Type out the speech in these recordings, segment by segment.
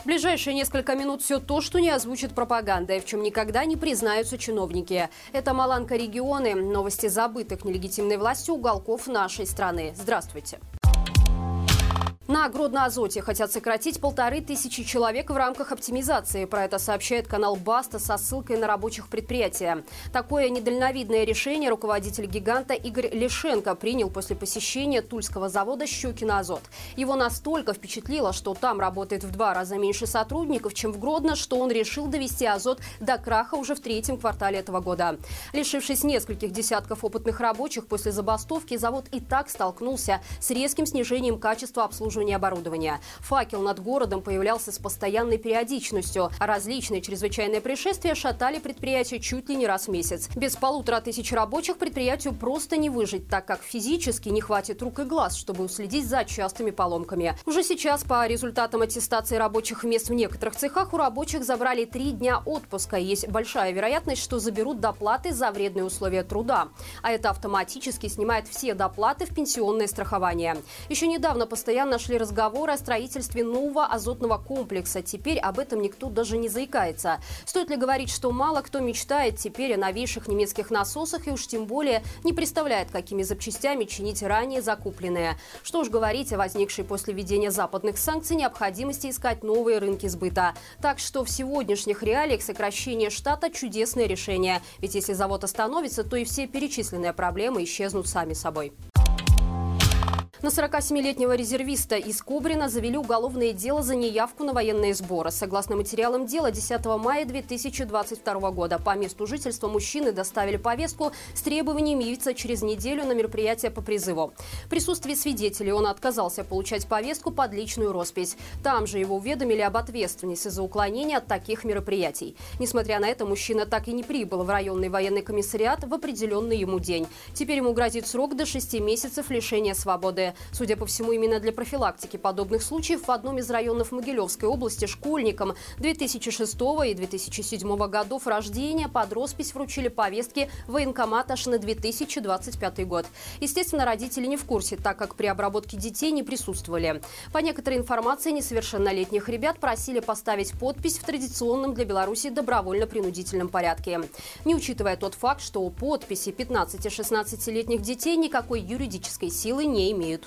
В ближайшие несколько минут все то, что не озвучит пропаганда и в чем никогда не признаются чиновники. Это Маланка регионы. Новости забытых нелегитимной властью уголков нашей страны. Здравствуйте. На Гродно-Азоте хотят сократить полторы тысячи человек в рамках оптимизации. Про это сообщает канал Баста со ссылкой на рабочих предприятия. Такое недальновидное решение руководитель гиганта Игорь Лишенко принял после посещения тульского завода «Щукино-Азот». Его настолько впечатлило, что там работает в два раза меньше сотрудников, чем в Гродно, что он решил довести «Азот» до краха уже в третьем квартале этого года. Лишившись нескольких десятков опытных рабочих после забастовки, завод и так столкнулся с резким снижением качества обслуживания обслуживания оборудования. Факел над городом появлялся с постоянной периодичностью, различные чрезвычайные происшествия шатали предприятие чуть ли не раз в месяц. Без полутора тысяч рабочих предприятию просто не выжить, так как физически не хватит рук и глаз, чтобы уследить за частыми поломками. Уже сейчас по результатам аттестации рабочих мест в некоторых цехах у рабочих забрали три дня отпуска. Есть большая вероятность, что заберут доплаты за вредные условия труда. А это автоматически снимает все доплаты в пенсионное страхование. Еще недавно постоянно шли разговоры о строительстве нового азотного комплекса. Теперь об этом никто даже не заикается. Стоит ли говорить, что мало кто мечтает теперь о новейших немецких насосах и уж тем более не представляет, какими запчастями чинить ранее закупленные. Что уж говорить о возникшей после введения западных санкций необходимости искать новые рынки сбыта. Так что в сегодняшних реалиях сокращение штата – чудесное решение. Ведь если завод остановится, то и все перечисленные проблемы исчезнут сами собой. На 47-летнего резервиста из Кубрина завели уголовное дело за неявку на военные сборы. Согласно материалам дела, 10 мая 2022 года по месту жительства мужчины доставили повестку с требованием явиться через неделю на мероприятие по призыву. В присутствии свидетелей он отказался получать повестку под личную роспись. Там же его уведомили об ответственности за уклонение от таких мероприятий. Несмотря на это, мужчина так и не прибыл в районный военный комиссариат в определенный ему день. Теперь ему грозит срок до 6 месяцев лишения свободы. Судя по всему, именно для профилактики подобных случаев в одном из районов Могилевской области школьникам 2006 и 2007 годов рождения под роспись вручили повестки военкомат аж на 2025 год. Естественно, родители не в курсе, так как при обработке детей не присутствовали. По некоторой информации, несовершеннолетних ребят просили поставить подпись в традиционном для Беларуси добровольно-принудительном порядке. Не учитывая тот факт, что у подписи 15-16-летних детей никакой юридической силы не имеют.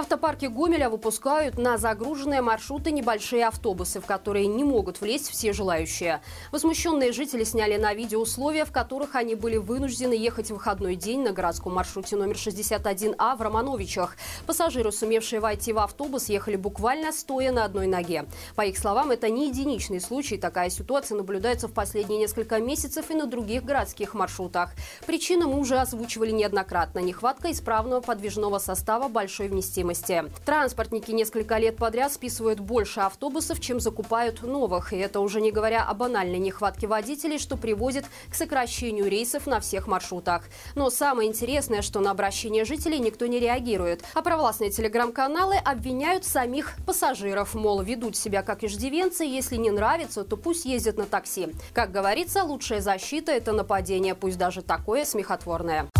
Автопарки Гомеля выпускают на загруженные маршруты небольшие автобусы, в которые не могут влезть все желающие. Возмущенные жители сняли на видео условия, в которых они были вынуждены ехать в выходной день на городском маршруте номер 61А в Романовичах. Пассажиры, сумевшие войти в автобус, ехали буквально стоя на одной ноге. По их словам, это не единичный случай. Такая ситуация наблюдается в последние несколько месяцев и на других городских маршрутах. Причину мы уже озвучивали неоднократно. Нехватка исправного подвижного состава большой вместимости стоимости. Транспортники несколько лет подряд списывают больше автобусов, чем закупают новых. И это уже не говоря о банальной нехватке водителей, что приводит к сокращению рейсов на всех маршрутах. Но самое интересное, что на обращение жителей никто не реагирует. А провластные телеграм-каналы обвиняют самих пассажиров. Мол, ведут себя как иждивенцы, если не нравится, то пусть ездят на такси. Как говорится, лучшая защита – это нападение, пусть даже такое смехотворное.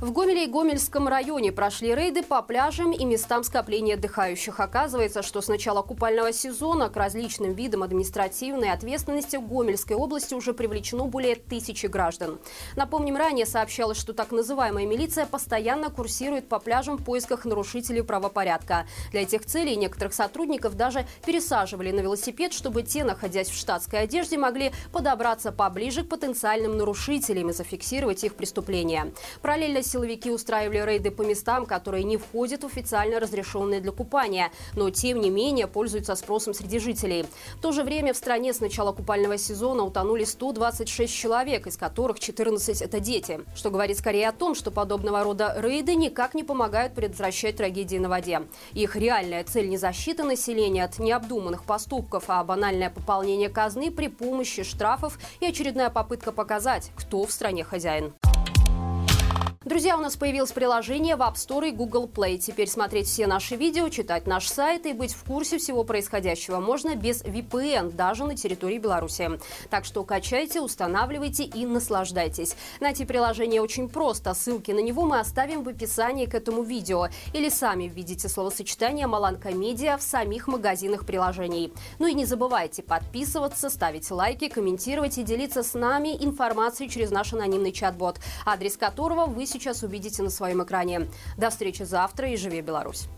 В Гомеле и Гомельском районе прошли рейды по пляжам и местам скопления отдыхающих. Оказывается, что с начала купального сезона к различным видам административной ответственности в Гомельской области уже привлечено более тысячи граждан. Напомним, ранее сообщалось, что так называемая милиция постоянно курсирует по пляжам в поисках нарушителей правопорядка. Для этих целей некоторых сотрудников даже пересаживали на велосипед, чтобы те, находясь в штатской одежде, могли подобраться поближе к потенциальным нарушителям и зафиксировать их преступления. Параллельно силовики устраивали рейды по местам, которые не входят в официально разрешенные для купания, но тем не менее пользуются спросом среди жителей. В то же время в стране с начала купального сезона утонули 126 человек, из которых 14 – это дети. Что говорит скорее о том, что подобного рода рейды никак не помогают предотвращать трагедии на воде. Их реальная цель не защита населения от необдуманных поступков, а банальное пополнение казны при помощи штрафов и очередная попытка показать, кто в стране хозяин. Друзья, у нас появилось приложение в App Store и Google Play. Теперь смотреть все наши видео, читать наш сайт и быть в курсе всего происходящего можно без VPN, даже на территории Беларуси. Так что качайте, устанавливайте и наслаждайтесь. Найти приложение очень просто. Ссылки на него мы оставим в описании к этому видео. Или сами введите словосочетание «Маланка Медиа» в самих магазинах приложений. Ну и не забывайте подписываться, ставить лайки, комментировать и делиться с нами информацией через наш анонимный чат-бот, адрес которого вы сейчас увидите на своем экране. До встречи завтра и живи Беларусь!